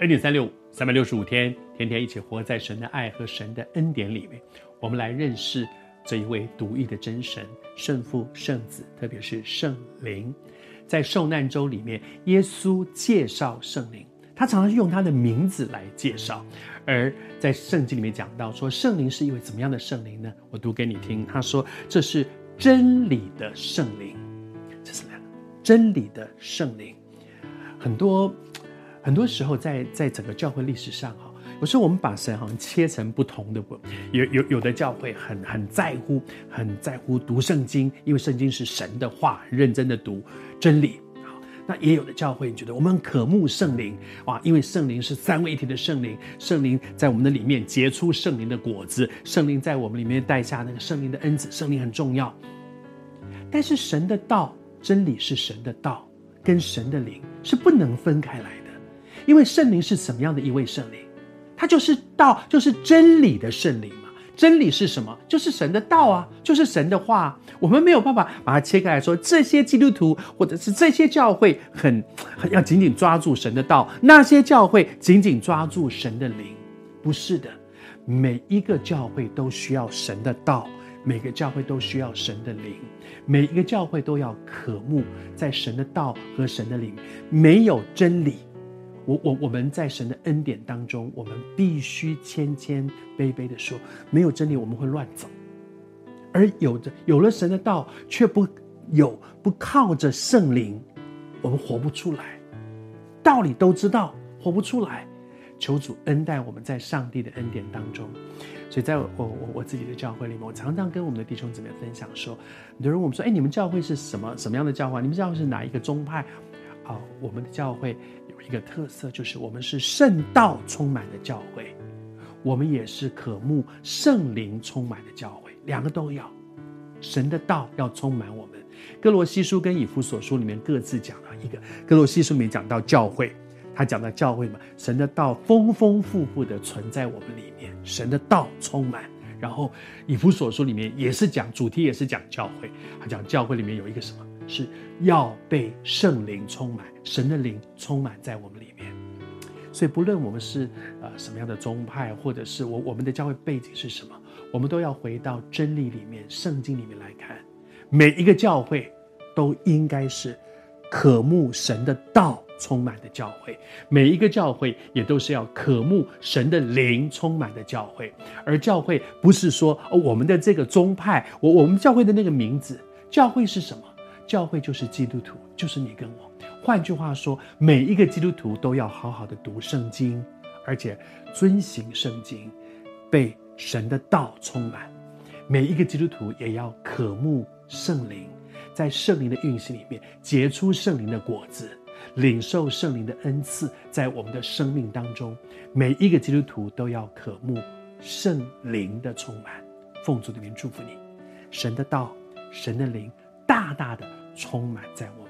恩典三六五，三百六十五天，天天一起活在神的爱和神的恩典里面。我们来认识这一位独一的真神，圣父、圣子，特别是圣灵。在受难周里面，耶稣介绍圣灵，他常常用他的名字来介绍。而在圣经里面讲到说，圣灵是一位怎么样的圣灵呢？我读给你听。他说：“这是真理的圣灵。”这是？真理的圣灵。很多。很多时候在，在整个教会历史上，哈，有时候我们把神好像切成不同的，有有有的教会很很在乎，很在乎读圣经，因为圣经是神的话，认真的读真理。好，那也有的教会觉得我们渴慕圣灵，哇，因为圣灵是三位一体的圣灵，圣灵在我们的里面结出圣灵的果子，圣灵在我们里面带下那个圣灵的恩赐，圣灵很重要。但是神的道，真理是神的道，跟神的灵是不能分开来。因为圣灵是什么样的一位圣灵？他就是道，就是真理的圣灵嘛。真理是什么？就是神的道啊，就是神的话。我们没有办法把它切开来说，这些基督徒或者是这些教会很很要紧紧抓住神的道，那些教会紧紧抓住神的灵。不是的，每一个教会都需要神的道，每个教会都需要神的灵，每一个教会都要渴慕在神的道和神的灵。没有真理。我我我们在神的恩典当中，我们必须谦谦卑卑的说，没有真理我们会乱走，而有着有了神的道，却不有不靠着圣灵，我们活不出来。道理都知道，活不出来。求主恩待我们在上帝的恩典当中。所以在我我我自己的教会里面，我常常跟我们的弟兄姊妹分享说，有人我们说，哎，你们教会是什么什么样的教会？你们教会是哪一个宗派？啊，我们的教会有。一个特色就是我们是圣道充满的教会，我们也是渴慕圣灵充满的教会，两个都要。神的道要充满我们。歌罗西书跟以弗所书里面各自讲了一个，歌罗西书里面讲到教会，他讲到教会嘛，神的道丰丰富富的存在我们里面，神的道充满。然后以弗所书里面也是讲主题，也是讲教会，他讲教会里面有一个什么？是要被圣灵充满，神的灵充满在我们里面。所以，不论我们是呃什么样的宗派，或者是我我们的教会背景是什么，我们都要回到真理里面、圣经里面来看。每一个教会都应该是渴慕神的道充满的教会，每一个教会也都是要渴慕神的灵充满的教会。而教会不是说，我们的这个宗派，我我们教会的那个名字，教会是什么？教会就是基督徒，就是你跟我。换句话说，每一个基督徒都要好好的读圣经，而且遵行圣经，被神的道充满。每一个基督徒也要渴慕圣灵，在圣灵的运行里面结出圣灵的果子，领受圣灵的恩赐，在我们的生命当中，每一个基督徒都要渴慕圣灵的充满。奉主的名祝福你，神的道，神的灵，大大的。充满在我。